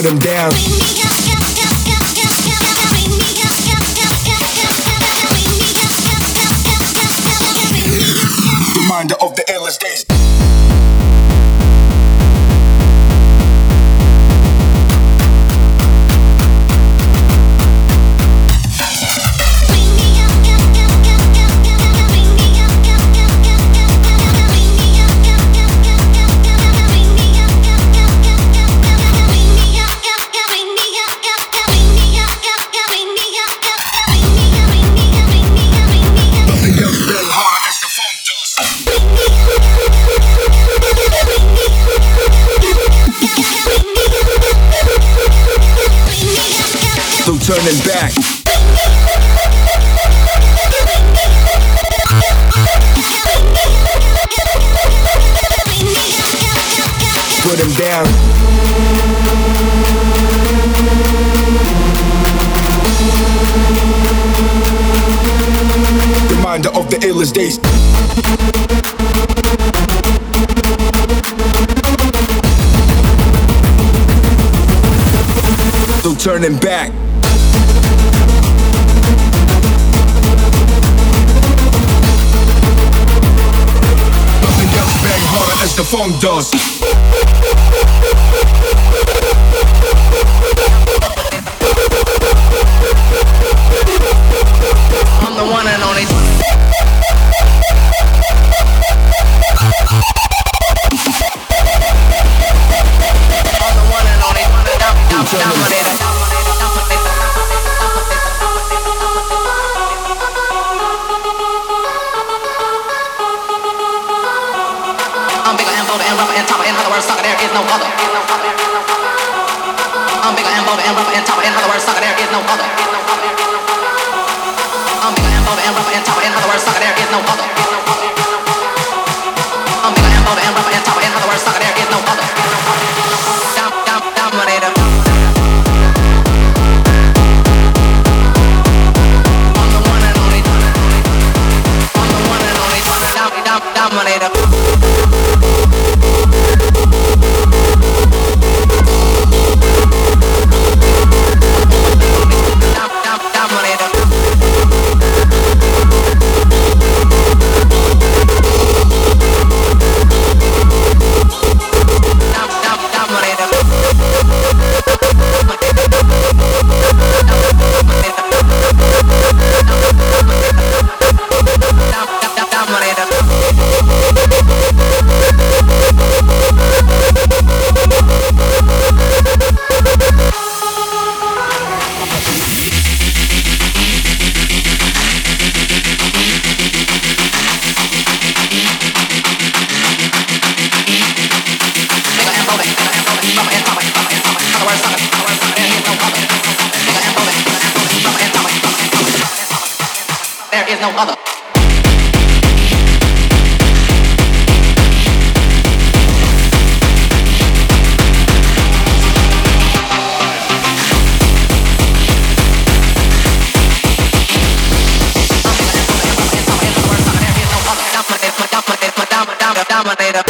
put them down. Reminder of the endless days. Put him down. Reminder of the illest days. turning back. the funk does. denominator.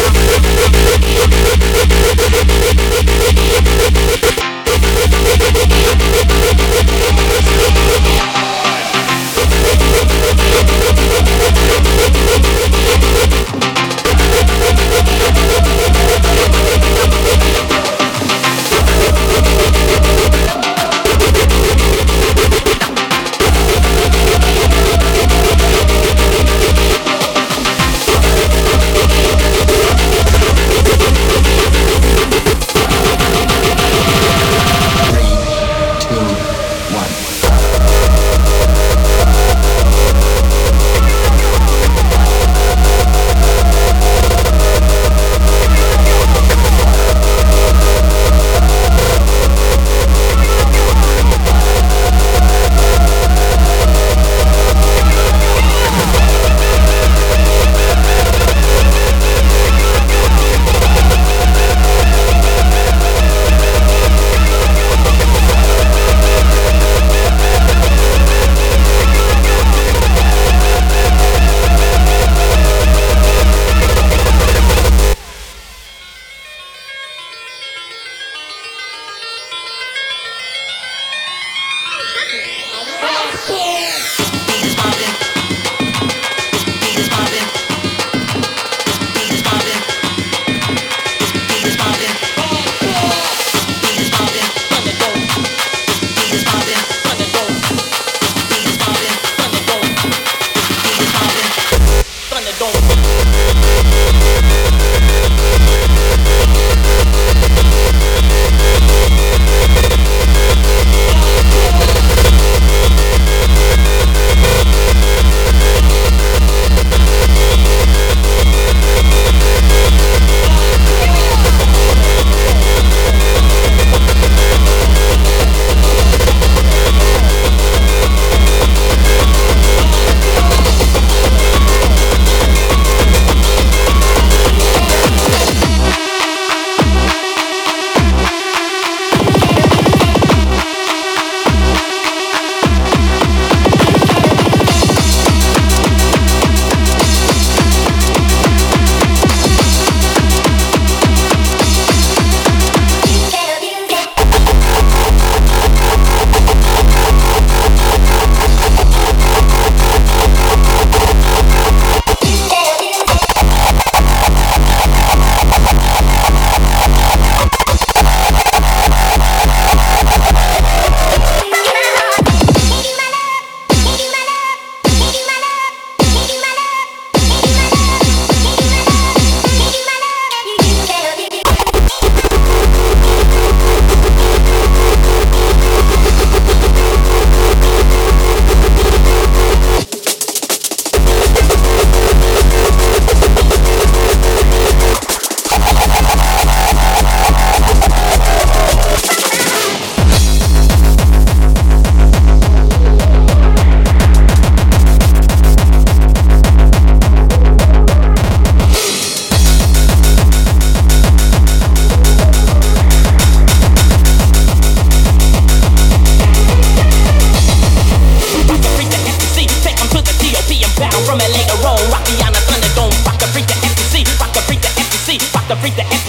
to freak the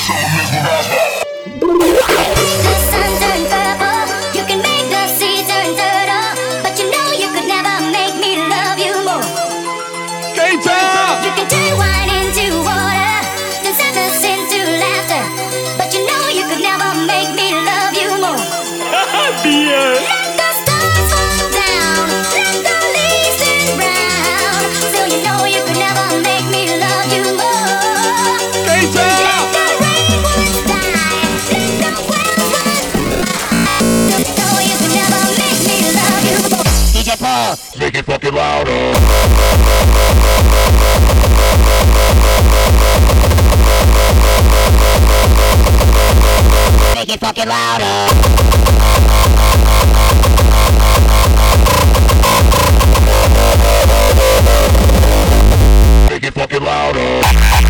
Show them this Make it fucking louder. make it fucking louder.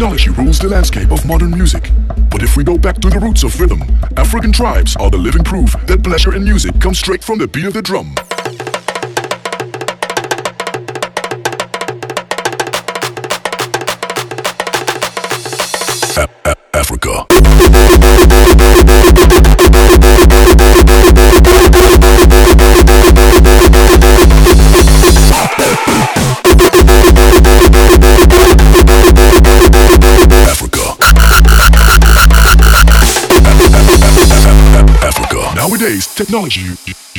technology rules the landscape of modern music. But if we go back to the roots of rhythm, African tribes are the living proof that pleasure in music comes straight from the beat of the drum. technology.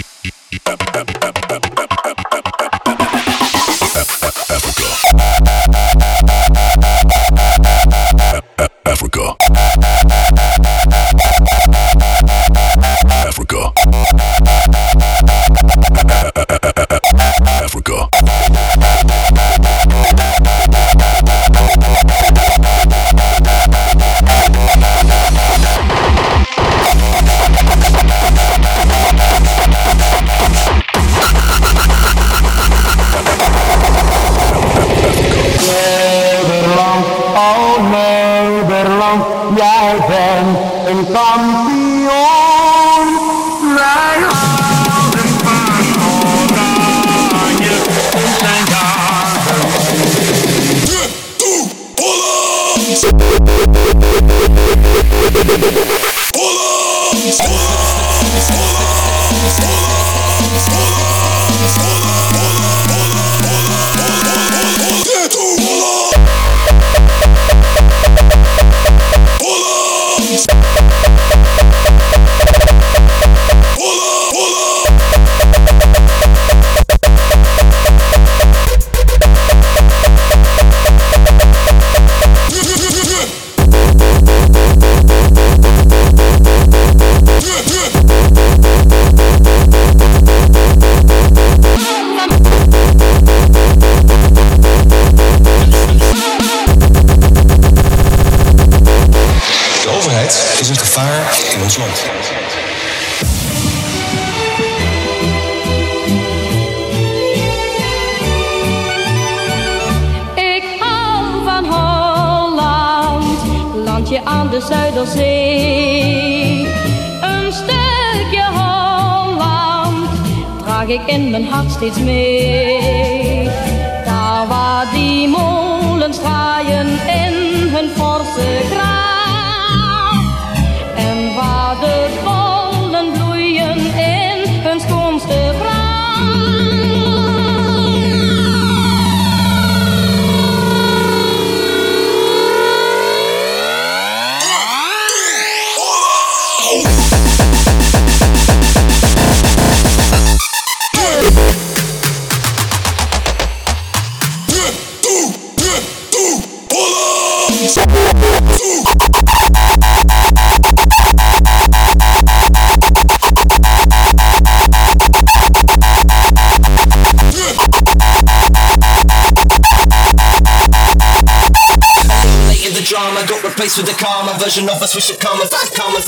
face the a calmer version of us. We should come and back, come and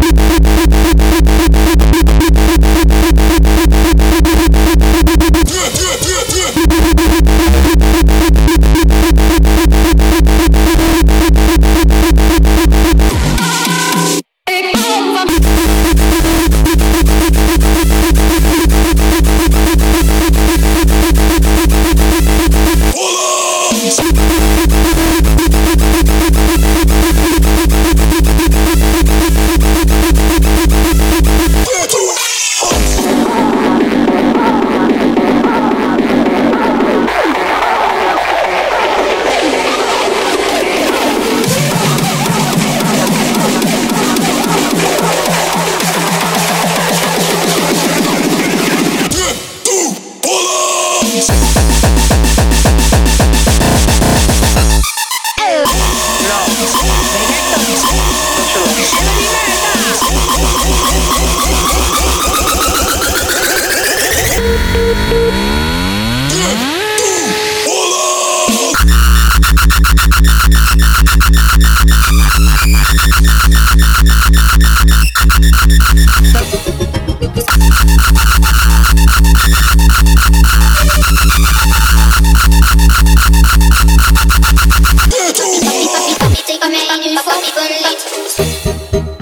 game. Take a man, you fucking late.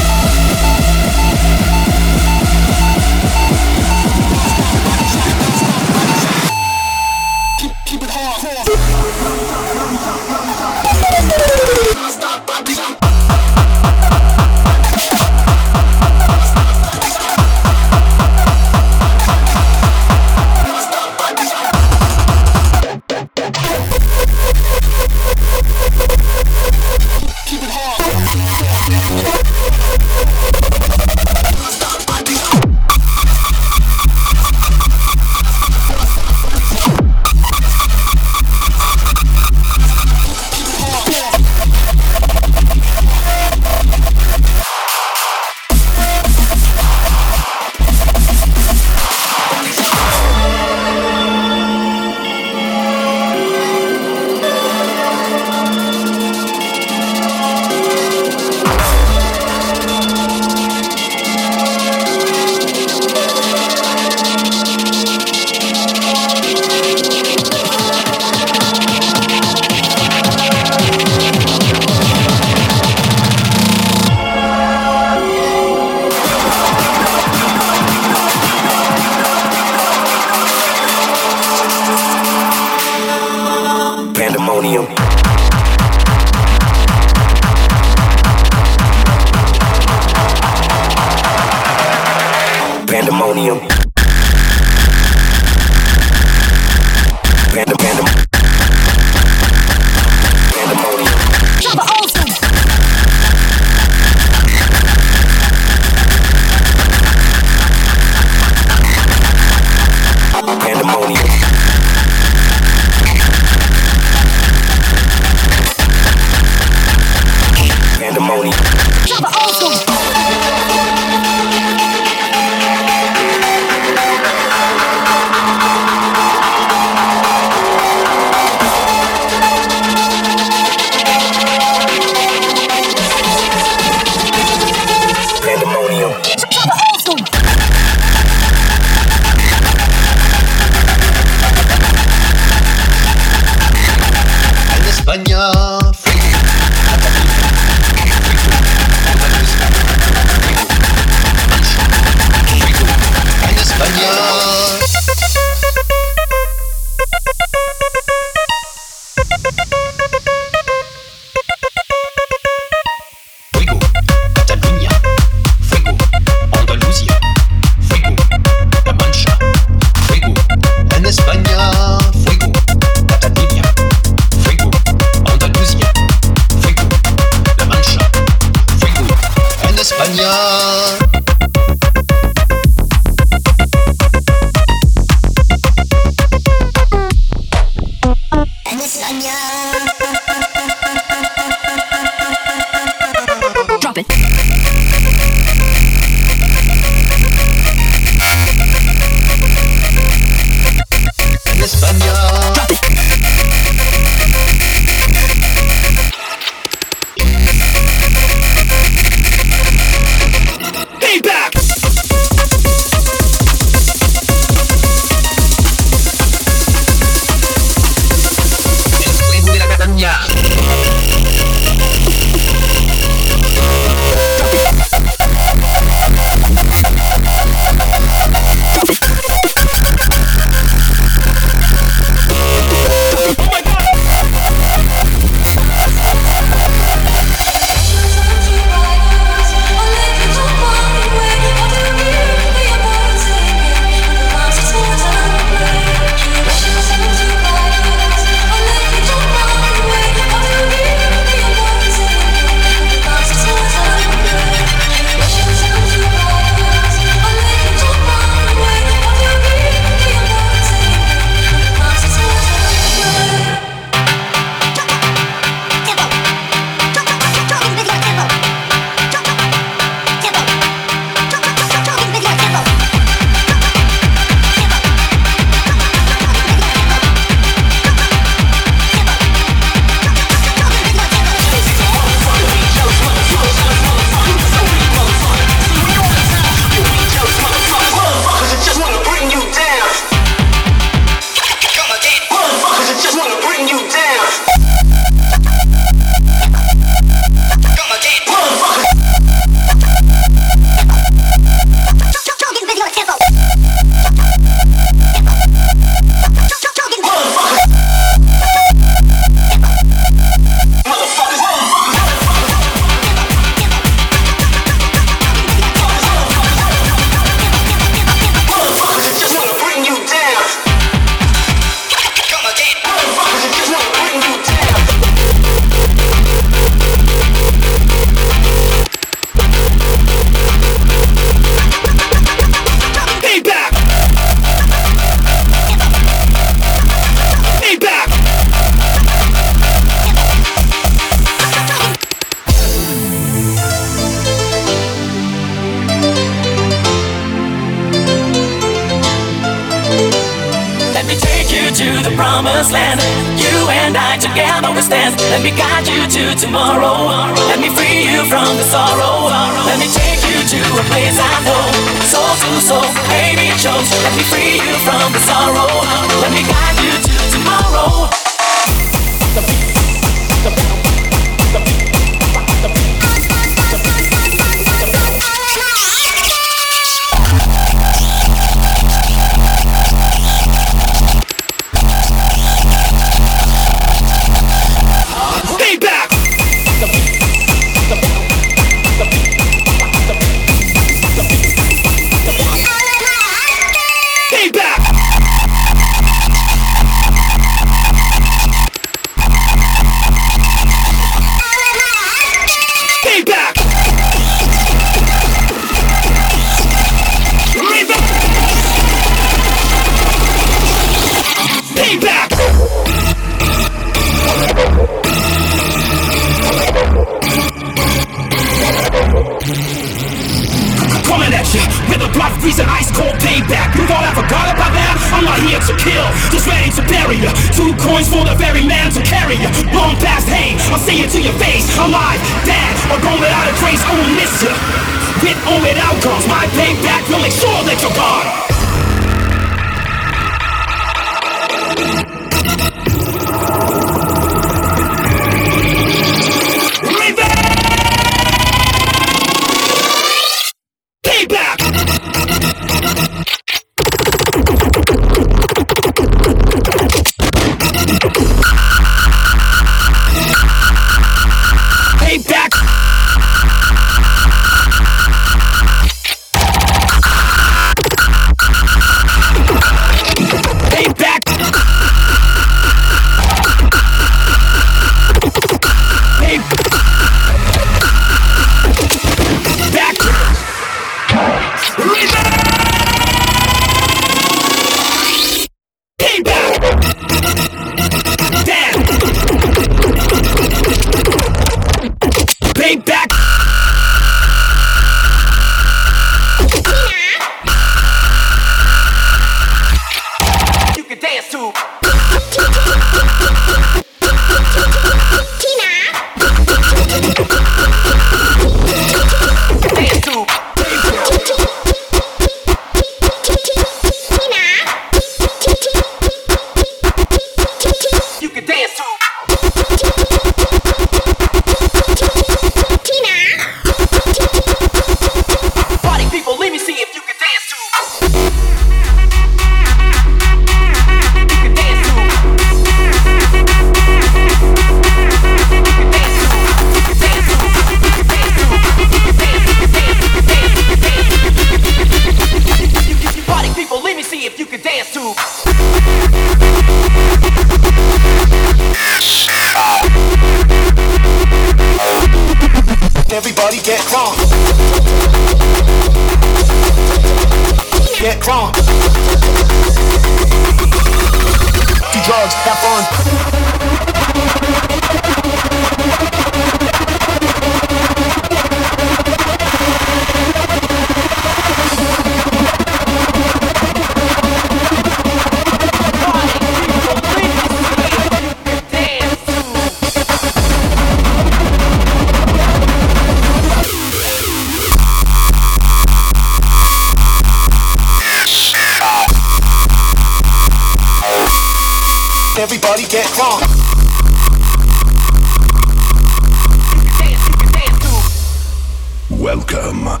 Welcome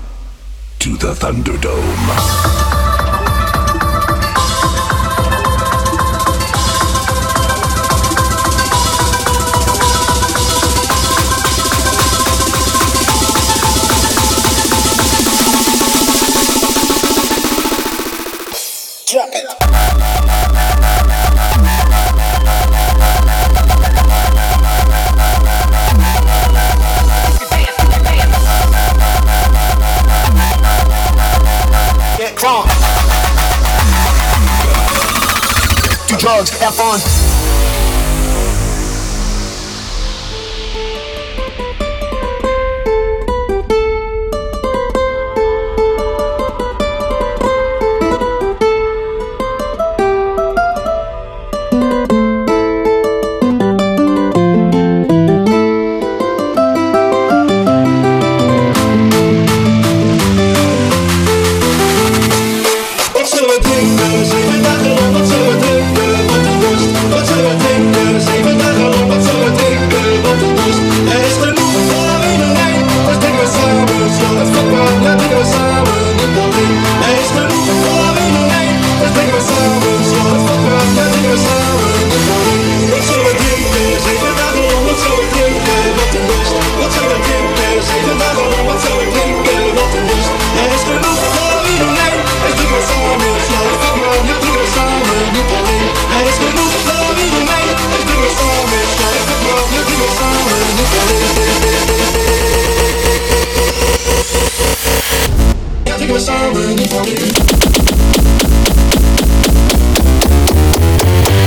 to the Thunderdome. up on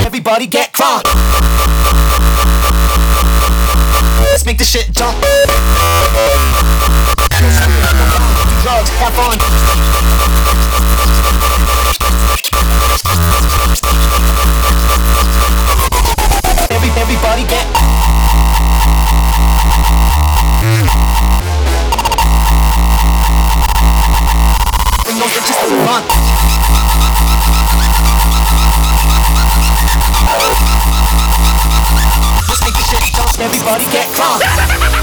Everybody get crunk. Let's make this shit jump. Drugs, have fun. Every, everybody get. Let's this shit. Everybody get close.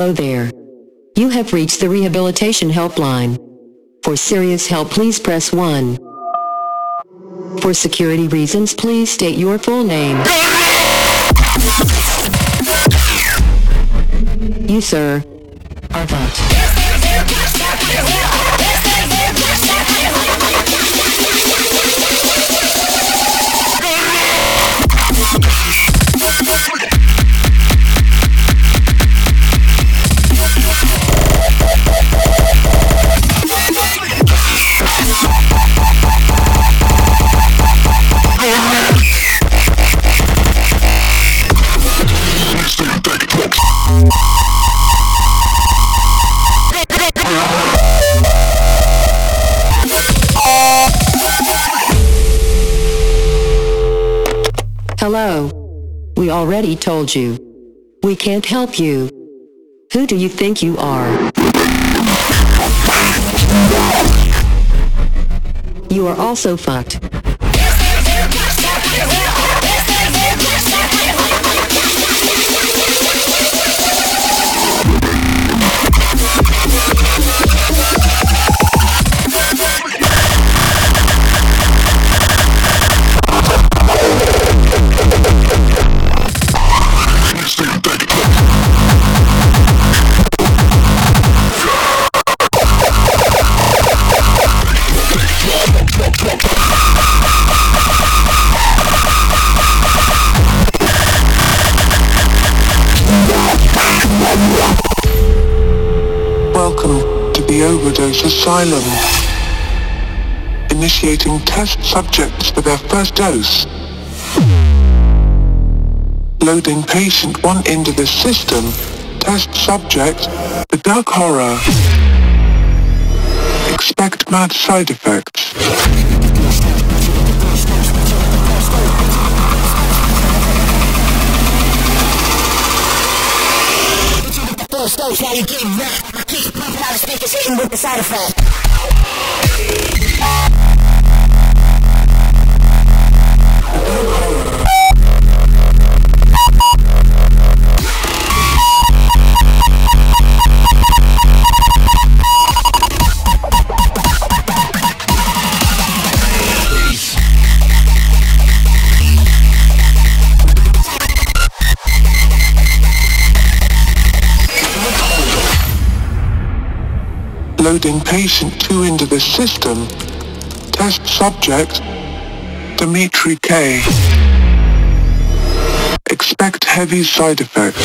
Hello there. You have reached the Rehabilitation Helpline. For serious help, please press 1. For security reasons, please state your full name. You, sir, are fucked. We already told you. We can't help you. Who do you think you are? You are also fucked. Asylum. Initiating test subjects for their first dose. Loading patient 1 into the system. Test subject, the dark horror. Expect mad side effects. Getting speakers, hitting with the side effect. Loading patient 2 into the system. Test subject, Dimitri K. Expect heavy side effects.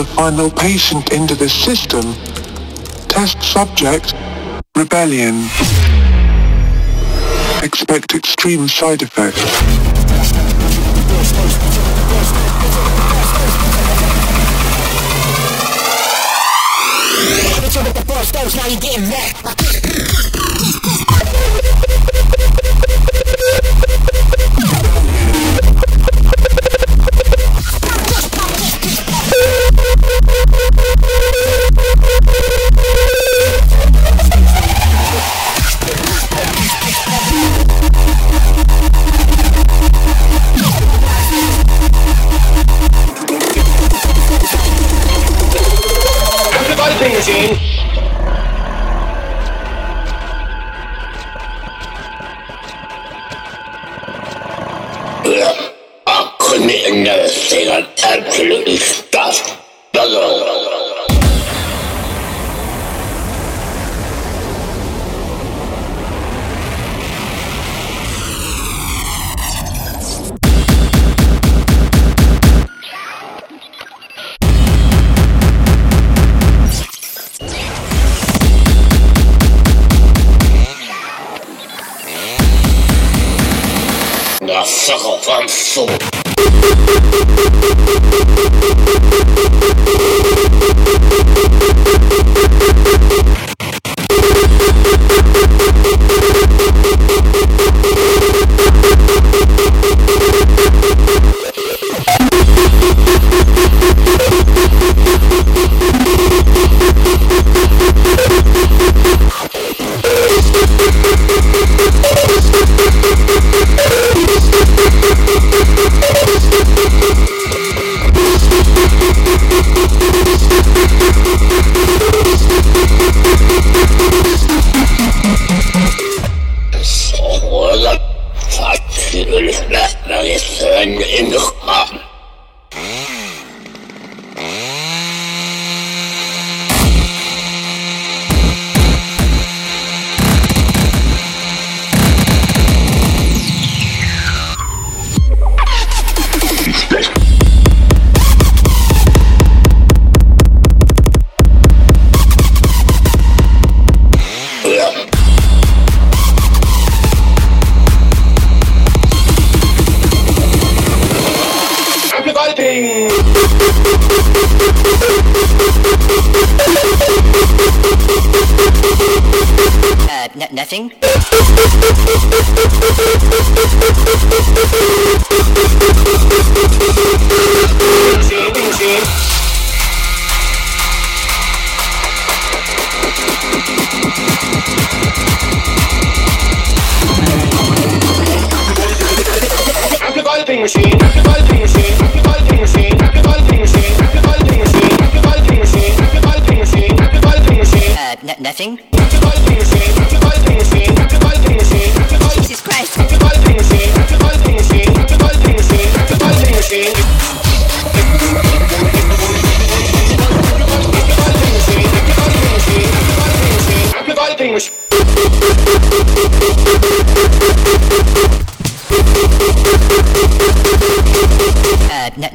The final patient into the system. Test subject, Rebelion. Expect extreme side effects.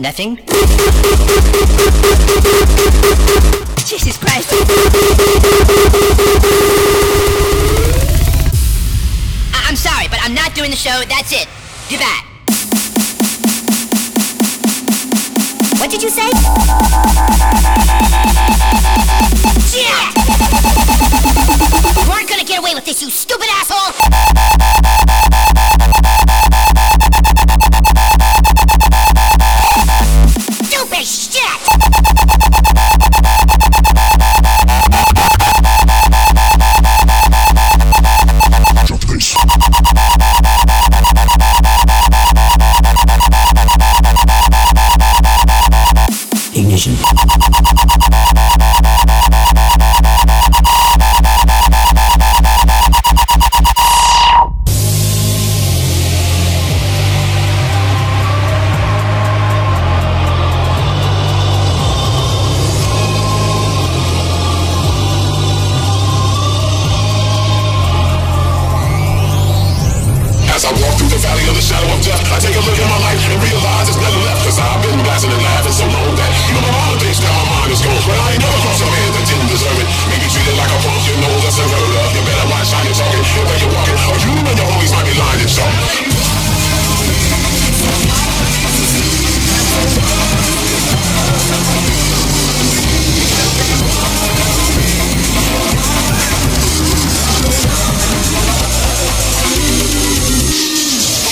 Nothing? Jesus Christ! I- I'm sorry, but I'm not doing the show. That's it. Do that. What did you say? Yeah! You aren't gonna get away with this, you stupid asshole!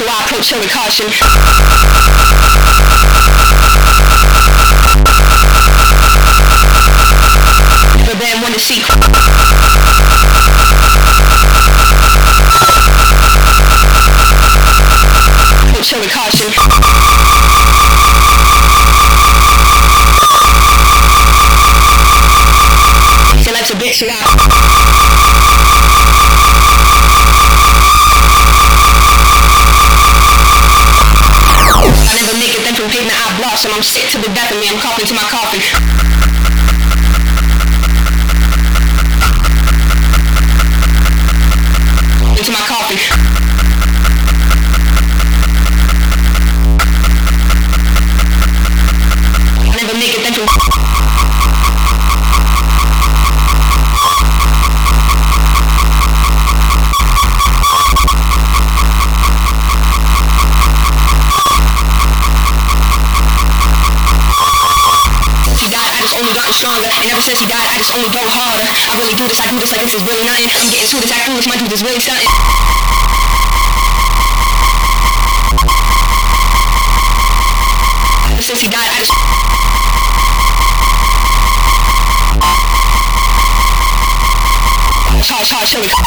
so I approach her with caution. Charge, charge,